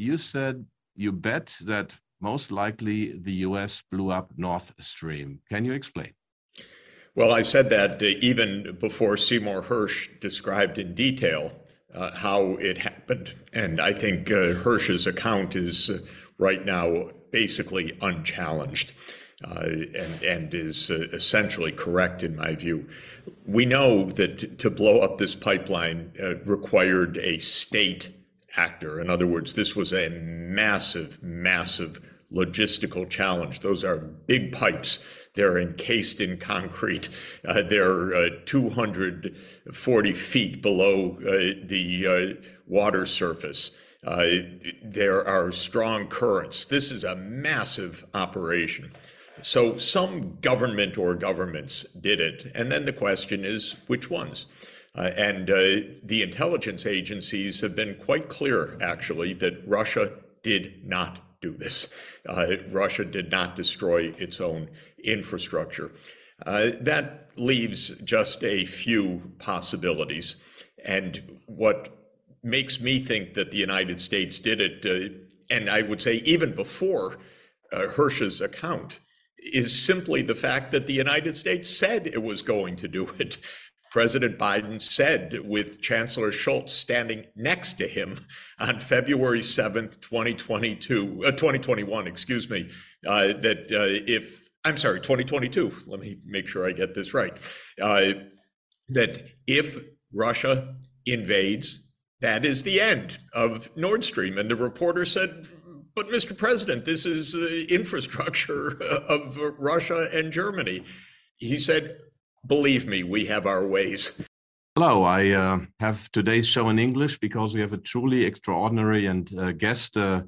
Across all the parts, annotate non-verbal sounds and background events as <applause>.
you said you bet that most likely the US blew up North Stream. Can you explain? Well, I said that uh, even before Seymour Hersh described in detail uh, how it happened. And I think uh, Hersh's account is uh, right now basically unchallenged. Uh, and, and is uh, essentially correct in my view. We know that to blow up this pipeline required a state actor. In other words, this was a massive, massive logistical challenge. Those are big pipes. They're encased in concrete. Uh, they're uh, 240 feet below uh, the uh, water surface. Uh, there are strong currents. This is a massive operation. So some government or governments did it. And then the question is which ones? Uh, and the intelligence agencies have been quite clear, actually, that Russia did not do this. Uh, Russia did not destroy its own infrastructure. Uh, that leaves just a few possibilities. And what makes me think that the United States did it, uh, and I would say even before uh, Hersh's account, is simply the fact that the United States said it was going to do it. President Biden said with Chancellor Scholz standing next to him on February 7th, 2022, uh, 2021, excuse me, uh, that uh, if, I'm sorry, 2022, let me make sure I get this right, uh, that if Russia invades, that is the end of Nord Stream. And the reporter said, but Mr. President, this is uh, infrastructure <laughs> of Russia and Germany. He said, Believe me, we have our ways. <laughs> Hello, I uh, have today's show in English because we have a truly extraordinary and uh, guest, uh,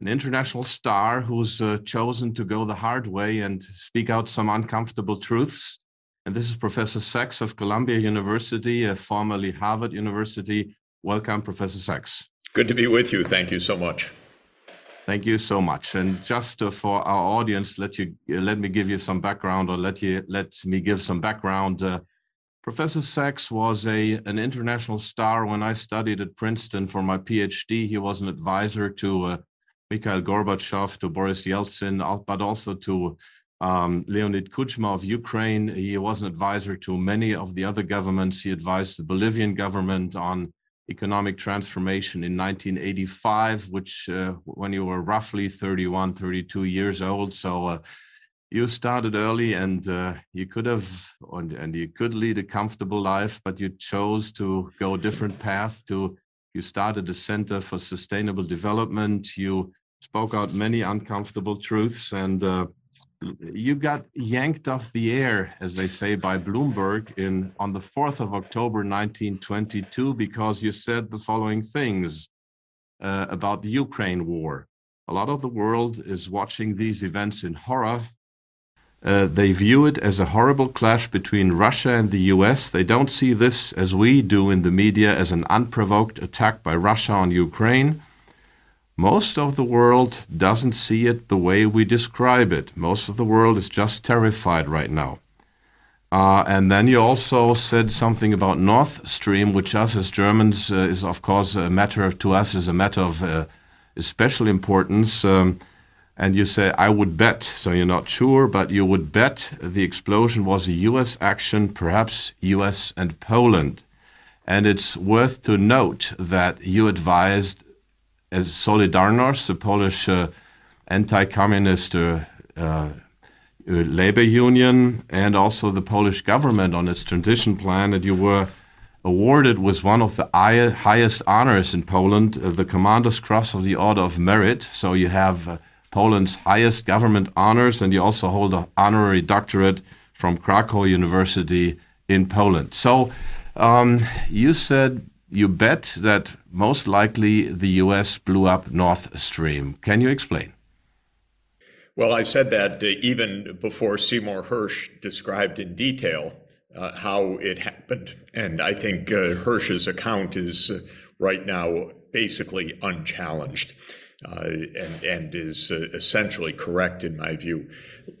an international star who's uh, chosen to go the hard way and speak out some uncomfortable truths. And this is Professor Sachs of Columbia University, uh, formerly Harvard University. Welcome, Professor Sachs. Good to be with you. Thank you so much. Thank you so much. And just uh, for our audience, let you uh, let me give you some background, or let you let me give some background. Uh, Professor Sachs was a an international star when I studied at Princeton for my PhD. He was an advisor to uh, Mikhail Gorbachev, to Boris Yeltsin, but also to um, Leonid Kuchma of Ukraine. He was an advisor to many of the other governments. He advised the Bolivian government on economic transformation in 1985, which uh, when you were roughly 31, 32 years old. So uh, you started early and uh, you could have, and you could lead a comfortable life, but you chose to go a different path to, you started a Center for Sustainable Development. You spoke out many uncomfortable truths and uh, you got yanked off the air, as they say, by Bloomberg in on the 4th of October 1922 because you said the following things uh, about the Ukraine war. A lot of the world is watching these events in horror. Uh, they view it as a horrible clash between Russia and the US. They don't see this, as we do in the media, as an unprovoked attack by Russia on Ukraine. Most of the world doesn't see it the way we describe it. Most of the world is just terrified right now. Uh, and then you also said something about North Stream, which us as Germans uh, is, of course, a matter to us is a matter of uh, special importance. Um, and you say, I would bet, so you're not sure, but you would bet the explosion was a US action, perhaps US and Poland. And it's worth to note that you advised Solidarność, the Polish uh, anti-communist uh, uh, labor union, and also the Polish government on its transition plan, and you were awarded with one of the highest honors in Poland, the Commander's Cross of the Order of Merit. So you have Poland's highest government honors, and you also hold an honorary doctorate from Krakow University in Poland. So um, you said you bet that most likely the US blew up North Stream. Can you explain? Well, I said that uh, even before Seymour Hersh described in detail uh, how it happened. And I think uh, Hersh's account is uh, right now basically unchallenged. Uh, and, and is uh, essentially correct in my view.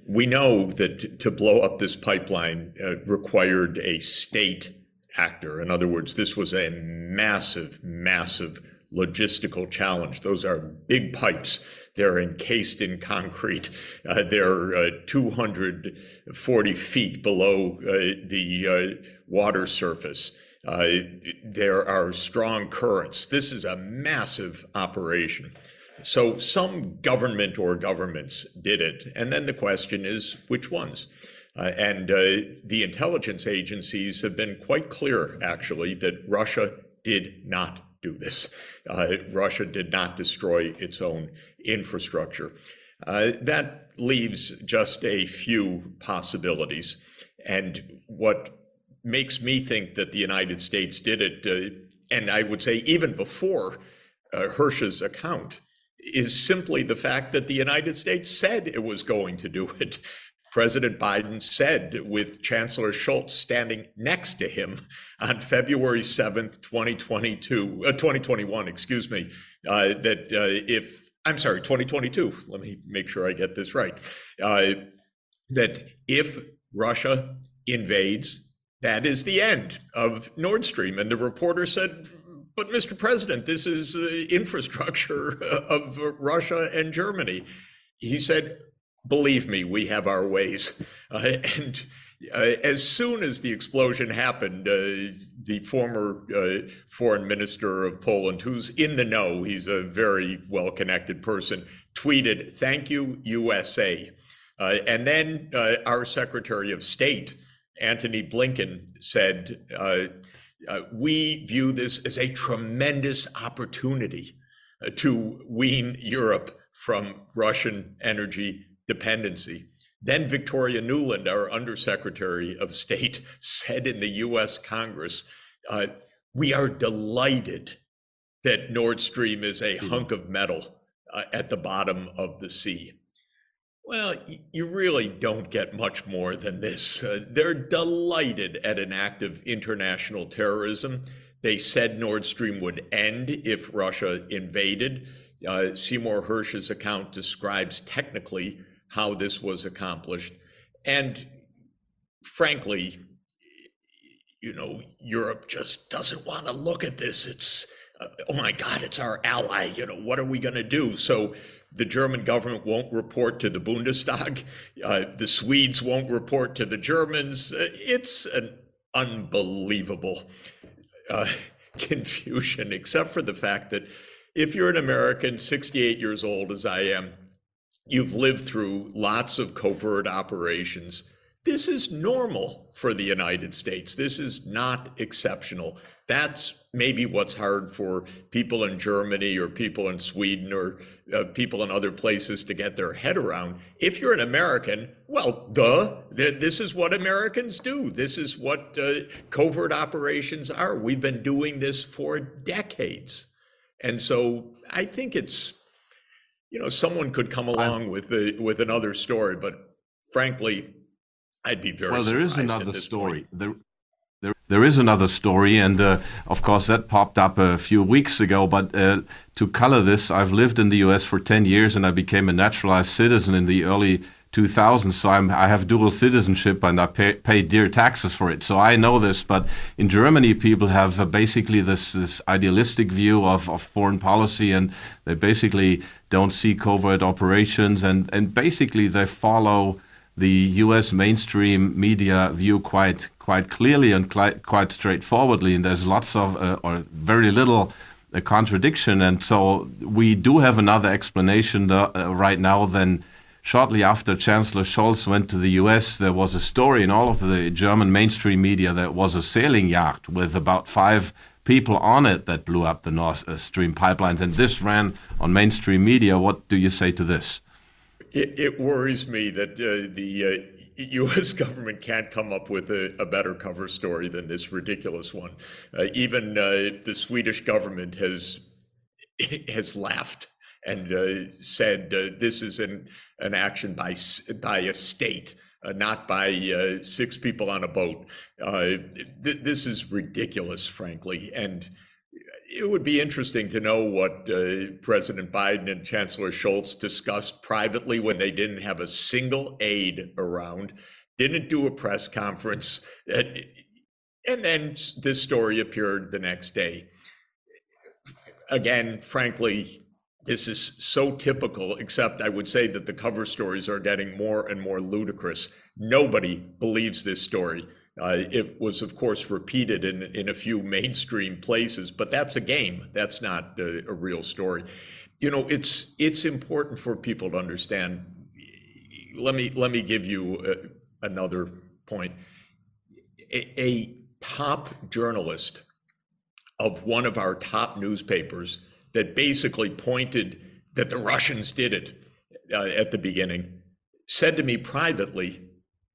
We know that to blow up this pipeline required a state actor. In other words, this was a massive, massive logistical challenge. Those are big pipes. They're encased in concrete. Uh, they're uh, 240 feet below uh, the uh, water surface. Uh, there are strong currents. This is a massive operation. So some government or governments did it. And then the question is which ones? Uh, and uh, the intelligence agencies have been quite clear, actually, that Russia did not do this. Uh, Russia did not destroy its own infrastructure. That leaves just a few possibilities. And what makes me think that the United States did it, uh, and I would say even before uh, Hersh's account, is simply the fact that the United States said it was going to do it. President Biden said, with Chancellor Scholz standing next to him on February 7th, 2022, uh, 2021, excuse me, uh, that uh, if, I'm sorry, 2022, let me make sure I get this right, uh, that if Russia invades, that is the end of Nord Stream. And the reporter said, but Mr. President, this is uh, infrastructure <laughs> of Russia and Germany. He said, believe me, we have our ways. <laughs> Uh, and uh, as soon as the explosion happened, uh, the former uh, foreign minister of Poland, who's in the know, he's a very well connected person, tweeted, Thank you, USA. Uh, and then uh, our Secretary of State, Antony Blinken, said, We view this as a tremendous opportunity to wean Europe from Russian energy dependency. Then Victoria Nuland, our Undersecretary of State, <laughs> said in the US Congress, uh, We are delighted that Nord Stream is a hunk of metal uh, at the bottom of the sea. Well, you really don't get much more than this. Uh, they're delighted at an act of international terrorism. They said Nord Stream would end if Russia invaded. Uh, Seymour Hersh's account describes technically how this was accomplished. And frankly, you know, Europe just doesn't want to look at this. It's, uh, oh my God, it's our ally. You know, what are we going to do? So the German government won't report to the Bundestag. Uh, the Swedes won't report to the Germans. Uh, it's an unbelievable uh, <laughs> confusion, except for the fact that if you're an American, 68 years old as I am, You've lived through lots of covert operations. This is normal for the United States. This is not exceptional. That's maybe what's hard for people in Germany or people in Sweden or uh, people in other places to get their head around. If you're an American, well, duh, th- this is what Americans do. This is what uh, covert operations are. We've been doing this for decades. And so I think it's you know, someone could come along with the with another story, but frankly, I'd be very well. There is another story. There, there, there is another story, and uh, of course that popped up a few weeks ago. But uh, to color this, I've lived in the U.S. for ten years, and I became a naturalized citizen in the early 2000. So I'm, I have dual citizenship and I pay, pay, dear taxes for it. So I know this. But in Germany, people have uh, basically this, this idealistic view of, of foreign policy and they basically don't see covert operations and, and basically they follow the US mainstream media view quite quite clearly and quite, quite straightforwardly. And there's lots of, uh, or very little uh, contradiction. And so we do have another explanation uh, right now than shortly after Chancellor Scholz went to the US, there was a story in all of the German mainstream media that was a sailing yacht with about five people on it that blew up the Nord Stream pipelines. And this ran on mainstream media. What do you say to this? It, it worries me that uh, the uh, <laughs> U.S. government can't come up with a, a, better cover story than this ridiculous one. Uh, even uh, the Swedish government has <laughs> has laughed and uh, said uh, this is an, an action by, by a state, uh, not by uh, six people on a boat. Th- this is ridiculous, frankly. And it would be interesting to know what uh, President Biden and Chancellor Scholz discussed privately when they didn't have a single aide around, didn't do a press conference. and then this story appeared the next day. again, frankly, this is so typical, except I would say that the cover stories are getting more and more ludicrous. Nobody believes this story. Uh, it was, of course, repeated in, in a few mainstream places, but that's a game. That's not a, a real story. You know, it's it's important for people to understand. Let me let me give you a, uh, another point. A, a top journalist of one of our top newspapers that basically pointed that the Russians did it uh, at the beginning said to me privately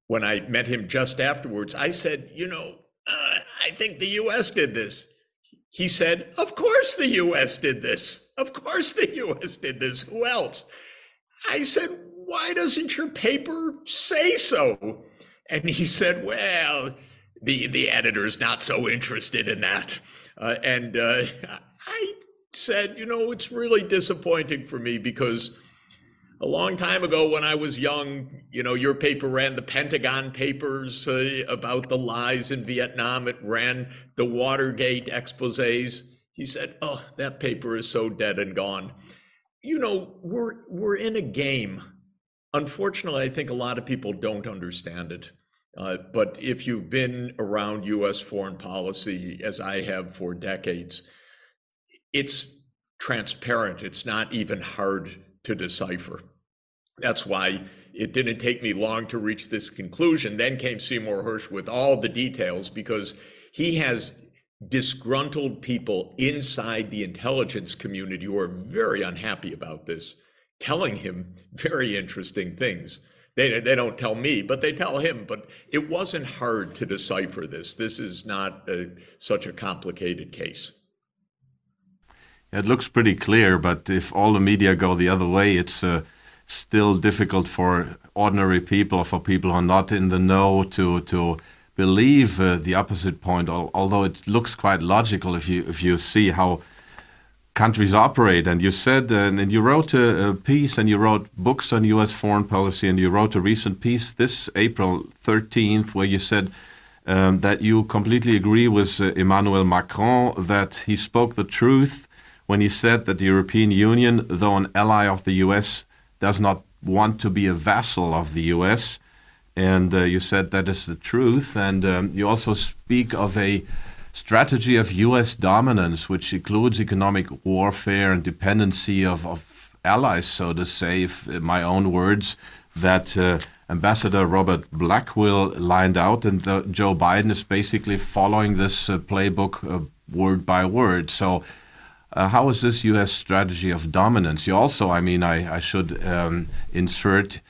when I met him just afterwards, I said, You know, uh, I think the US did this. He said, Of course the US did this. Of course the US did this. Who else? I said, Why doesn't your paper say so? And he said, Well, the, the editor's not so interested in that. Uh, and uh, I said, You know, it's really disappointing for me because a long time ago when I was young, you know, your paper ran the Pentagon Papers uh, about the lies in Vietnam. It ran the Watergate exposés. He said, "Oh, that paper is so dead and gone." You know, we're we're in a game. Unfortunately, I think a lot of people don't understand it. Uh, but if you've been around U.S. foreign policy, as I have for decades, it's transparent. It's not even hard to decipher. That's why it didn't take me long to reach this conclusion. Then came Seymour Hersh with all the details because he has disgruntled people inside the intelligence community who are very unhappy about this, telling him <laughs> very interesting things. They, they don't tell me, but they tell him. But it wasn't hard to decipher this. This is not a, such a complicated case. It looks pretty clear, but if all the media go the other way, it's uh, still difficult for ordinary people, for people who are not in the know, to to believe uh, the opposite point. Although it looks quite logical if you if you see how countries operate. And you said, uh, and you wrote a, a, piece, and you wrote books on U.S. foreign policy, and you wrote a recent piece this April 13th where you said. Um, that you completely agree with uh, Emmanuel Macron that he spoke the truth when he said that the European Union, though an ally of the US, does not want to be a vassal of the US. And uh, you said that is the truth. And um, you also speak of a strategy of US dominance, which includes economic warfare and dependency of, of allies, so to say, if, in my own words, that uh, Ambassador Robert Blackwill lined out. And the, Joe Biden is basically following this uh, playbook uh, word by word. So uh, how is this U.S. strategy of dominance? You also, I mean, I, I should um, insert,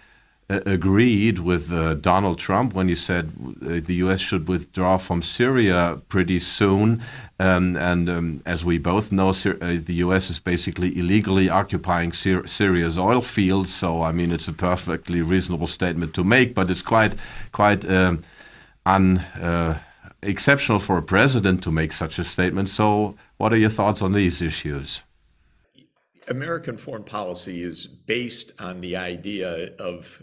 uh, agreed with uh, Donald Trump when he said uh, the U.S. should withdraw from Syria pretty soon. Um, and um, as we both know, Syri uh, the U.S. is basically illegally occupying Syri Syria's oil fields. So, I mean, it's a perfectly reasonable statement to make, but it's quite, quite um, un uh, exceptional for a president to make such a statement. So, what are your thoughts on these issues? American foreign policy is based on the idea of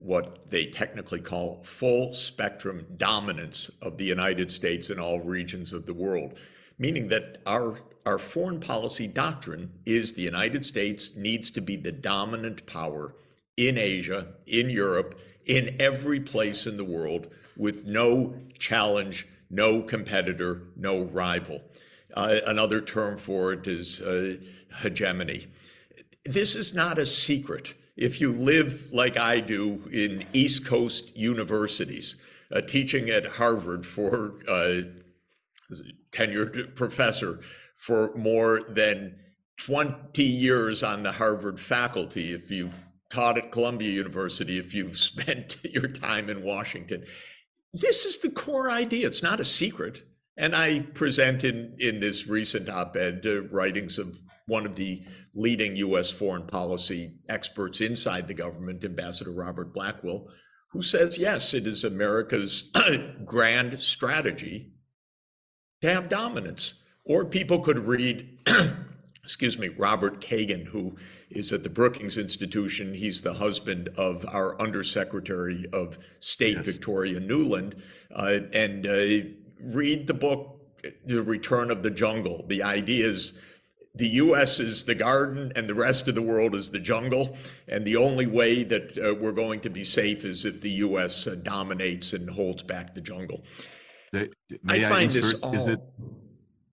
what they technically call full spectrum dominance of the United States in all regions of the world, meaning that our our foreign policy doctrine is the United States needs to be the dominant power in Asia, in Europe, in every place in the world with no challenge, no competitor, no rival. Uh, another term for it is uh, hegemony. This is not a secret. If you live like I do in East Coast universities, uh, teaching at Harvard for uh, tenured professor for more than 20 years on the Harvard faculty, if you've taught at Columbia University, if you've <laughs> spent your time in Washington, this is the core idea. It's not a secret. And I present in, in this recent op ed uh, writings of one of the leading US foreign policy experts inside the government, Ambassador Robert Blackwill, who says, yes, it is America's <clears throat> grand strategy to have dominance. Or people could read, <clears throat> excuse me, Robert Kagan, who is at the Brookings Institution. He's the husband of our Undersecretary of State, yes. Victoria Nuland. Uh, and uh, read the book, The Return of the Jungle. The idea is the US is the garden and the rest of the world is the jungle. And the only way that uh, we're going to be safe is if the US uh, dominates and holds back the jungle. The, I, find this insert- all. is it-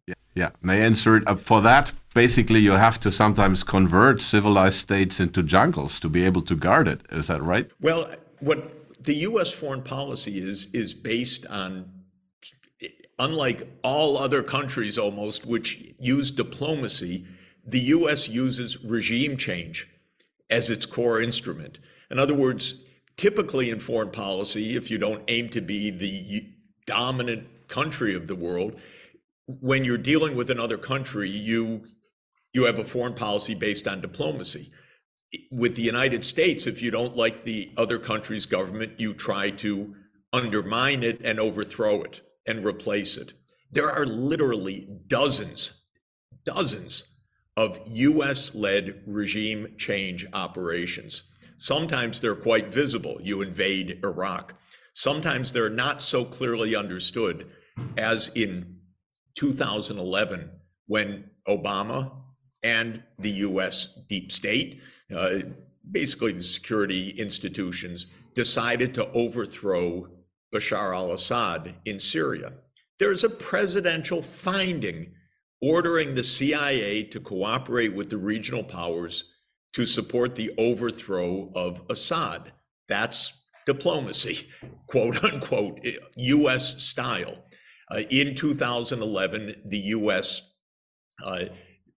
Yeah, yeah, may I insert, uh, for that, basically you have to sometimes convert civilized states into jungles to be able to guard it. Is that right? Well, what the U.S. foreign policy is is based on, unlike all other countries almost, which use diplomacy, the U.S. uses regime change as its core instrument. In other words, typically in foreign policy, if you don't aim to be the dominant country of the world, when you're dealing with another country, you you have a foreign policy based on diplomacy with the United States, if you don't like the other country's government, you try to undermine it and overthrow it and replace it. There are literally dozens, dozens of US led regime change operations. Sometimes they're quite visible. You invade Iraq. Sometimes they're not so clearly understood as in 2011 when Obama and the US deep state uh, basically the security institutions decided to overthrow Bashar al Assad in Syria. There's a presidential finding ordering the CIA to cooperate with the regional powers to support the overthrow of Assad. That's diplomacy, <laughs> quote unquote, US style. Uh, in 2011, the US uh,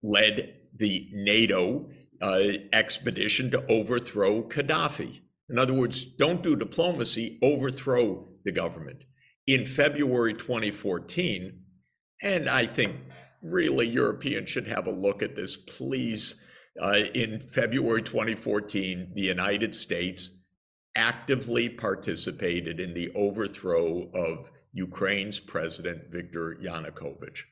led the NATO uh, expedition to overthrow Gaddafi. In other words, don't do diplomacy, overthrow the government. In February 2014, and I think really Europeans should have a look at this, please. Uh, in February 2014, the United States actively participated in the overthrow of Ukraine's president, Viktor Yanukovych.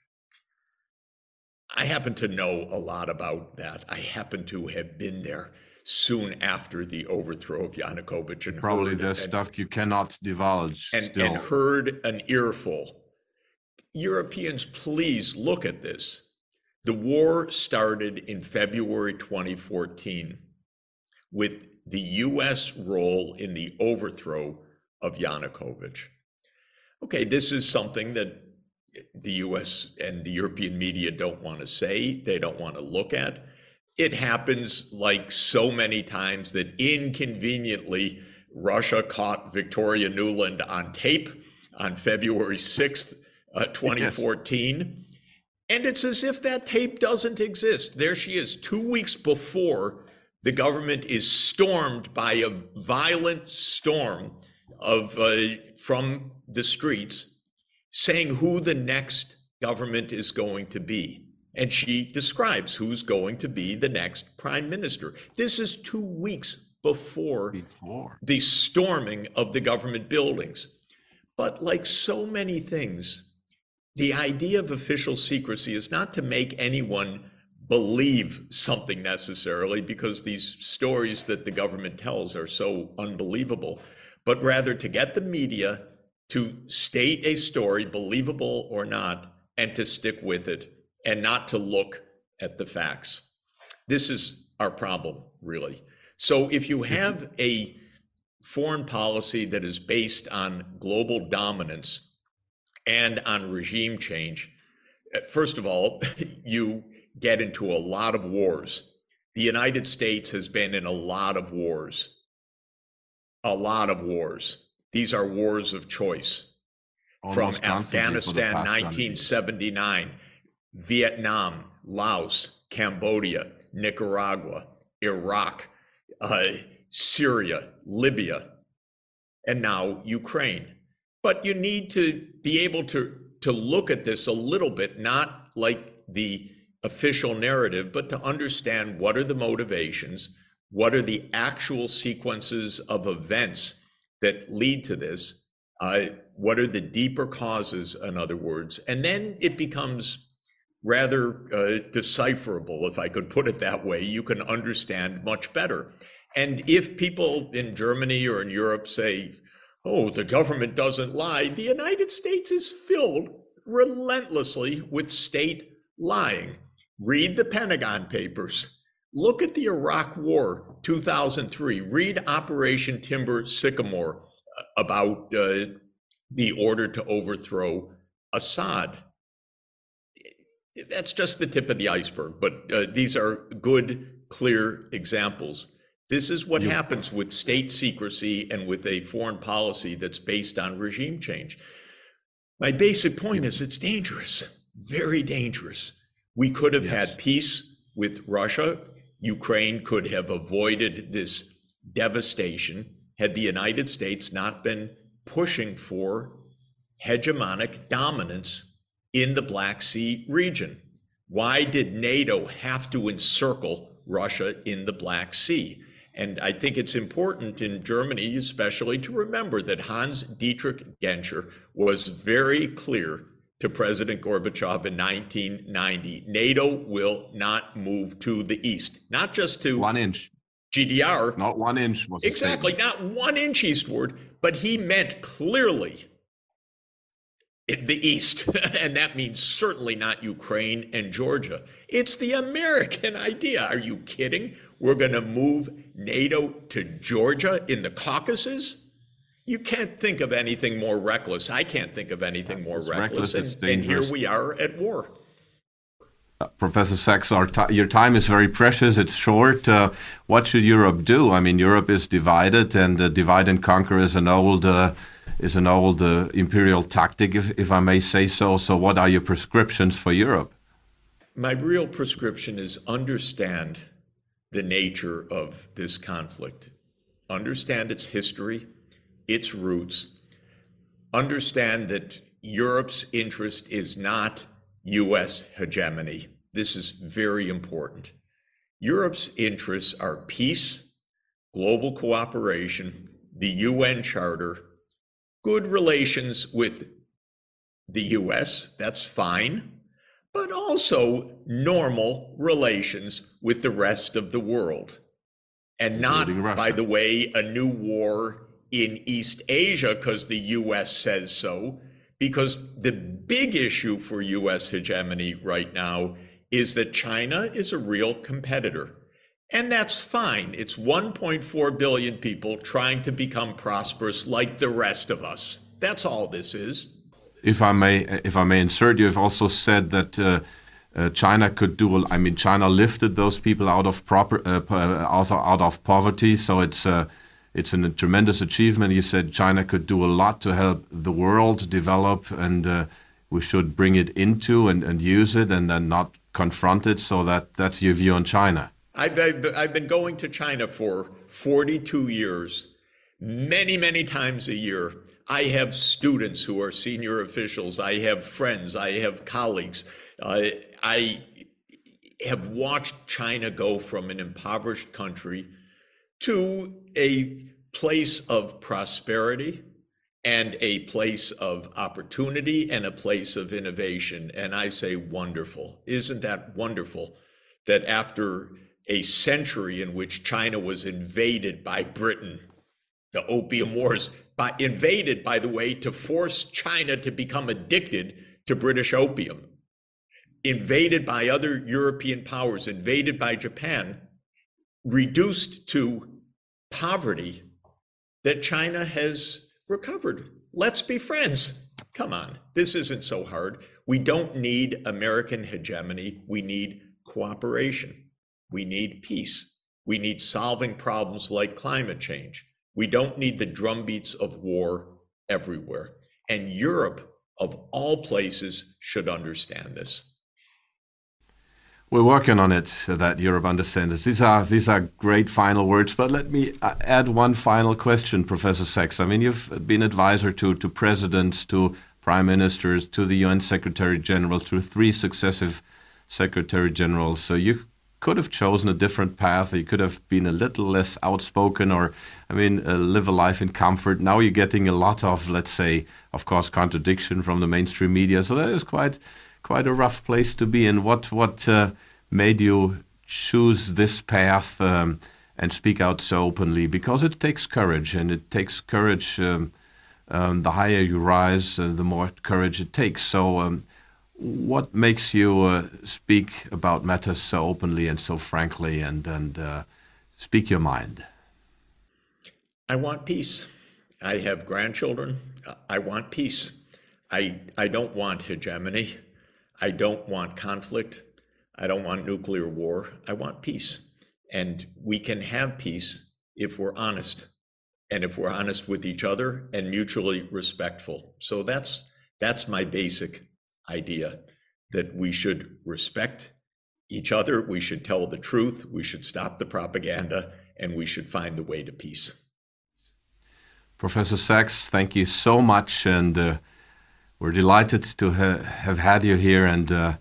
I happen to know a lot about that. I happen to have been there soon after the overthrow of Yanukovych and Probably there's stuff you cannot divulge and, still. and heard an earful. Europeans, please look at this. The war started in February 2014 with the US role in the overthrow of Yanukovych. Okay, this is something that the US and the European media don't want to say, they don't want to look at. It happens like so many times that inconveniently Russia caught Victoria Nuland on tape on February 6th, uh, 2014. And it's as if that tape doesn't exist. There she is, two weeks before the government is stormed by a violent storm of uh, from the streets, saying who the next government is going to be. And she describes who's going to be the next prime minister. This is two weeks before Before. the storming of the government buildings. But like so many things, the idea of official secrecy is not to make anyone believe something necessarily because these stories that the government tells are so unbelievable, but rather to get the media to state a story, believable or not, and to stick with it and not to look at the facts. This is our problem, really. So if you have a foreign policy that is based on global dominance and on regime change, uh, first of all, <laughs> you get into a lot of wars. The United States has been in a lot of wars, a lot of wars. These are wars of choice from Almost the Afghanistan, past 100 1979, Vietnam, Laos, Cambodia, Nicaragua, Iraq, uh, Syria, Libya, and now Ukraine. But you need to be able to, to look at this a little bit, not like the official narrative, but to understand what are the motivations, what are the actual sequences of events that lead to this, uh, what are the deeper causes, in other words, and then it becomes rather uh, decipherable, if I could put it that way. You can understand much better. And if people in Germany or in Europe say, oh, the government doesn't lie, the United States is filled relentlessly with state lying. read the Pentagon Papers, look at the Iraq War 2003, read Operation Timber Sycamore uh, about uh, the order to overthrow Assad. That's just the tip of the iceberg, but uh, these are good, clear examples. This is what happens with state secrecy and with a foreign policy that's based on regime change. My basic point is it's dangerous, very dangerous. We could have yes. had peace with Russia. Ukraine could have avoided this devastation had the United States not been pushing for hegemonic dominance in the Black Sea region. Why did NATO have to encircle Russia in the Black Sea? And I think it's important in Germany, especially, to remember that Hans Dietrich Genscher was very clear to President Gorbachev in 1990 NATO will not move to the east, not just to one inch. GDR. Not one inch. exactly, not one inch eastward, but he meant clearly the East, <laughs> and that means certainly not Ukraine and Georgia. It's the American <laughs> idea. Are you kidding? We're going to move NATO to Georgia in the Caucasus? You can't think of anything more reckless. I can't think of anything more it's reckless. reckless and, and, here we are at war. Uh, Professor Sachs, your time is very precious. It's short. Uh, what should Europe do? I mean, Europe is divided, and uh, divide and conquer is an old uh, is an old uh, imperial tactic, if, if I may say so. So, what are your prescriptions for Europe? My real prescription is understand the nature of this conflict, understand its history, its roots, understand that Europe's interest is not US hegemony. This is very important. Europe's interests are peace, global cooperation, the UN Charter, good relations with the US, that's fine, but also normal relations with the rest of the world. And not, by the way, a new war in East Asia because the US says so, because the big issue for US hegemony right now is that China is a real competitor. And that's fine. It's 1.4 billion people trying to become prosperous like the rest of us. That's all this is. If I may, if I may insert, you have also said that uh, uh, China could do. I mean, China lifted those people out of proper, uh, out, out of poverty. So it's uh, it's a tremendous achievement. You said China could do a lot to help the world develop, and uh, we should bring it into and, and use it, and then not confront it. So that that's your view on China. I've, I've, I've been going to China for 42 years, many, many times a year. I have students who are senior officials. I have friends. I have colleagues. Uh, I have watched China go from an impoverished country to a place of prosperity and a place of opportunity and a place of innovation. And I say, wonderful. Isn't that wonderful that after a century in which China was invaded by Britain. The Opium Wars, by, invaded, by the way, to force China to become addicted to British opium, invaded by other European powers, invaded by Japan, reduced to poverty, that China has recovered. Let's be friends. Come on, this isn't so hard. We don't need American hegemony, we need cooperation. We need peace. We need solving problems like climate change. We don't need the drumbeats of war everywhere. And Europe, of all places, should understand this. We're working on it so that Europe understands. These are these are great final words. But let me uh, add one final question, Professor Sachs. I mean, you've been advisor to to presidents, to prime ministers, to the UN Secretary General, to three successive Secretary Generals. So you could have chosen a different path. You could have been a little less outspoken, or I mean, uh, live a life in comfort. Now you're getting a lot of, let's say, of course, contradiction from the mainstream media. So that is quite, quite a rough place to be in. What what uh, made you choose this path um, and speak out so openly? Because it takes courage, and it takes courage. Um, um, the higher you rise, uh, the more courage it takes. So, um, what makes you uh, speak about matters so openly and so frankly and, and uh, speak your mind? I want peace. I have grandchildren. I want peace. I, I don't want hegemony. I don't want conflict. I don't want nuclear war. I want peace. And we can have peace if we're honest and if we're honest with each other and mutually respectful. So that's that's my basic idea that we should respect each other, we should tell the truth, we should stop the propaganda, and we should find the way to peace. Professor Sachs, thank you so much, and uh, we're delighted to ha have had you here. And uh,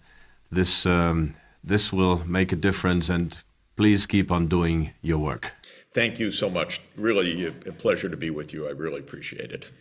this um, this will make a difference. And please keep on doing your work. Thank you so much. Really a pleasure to be with you. I really appreciate it.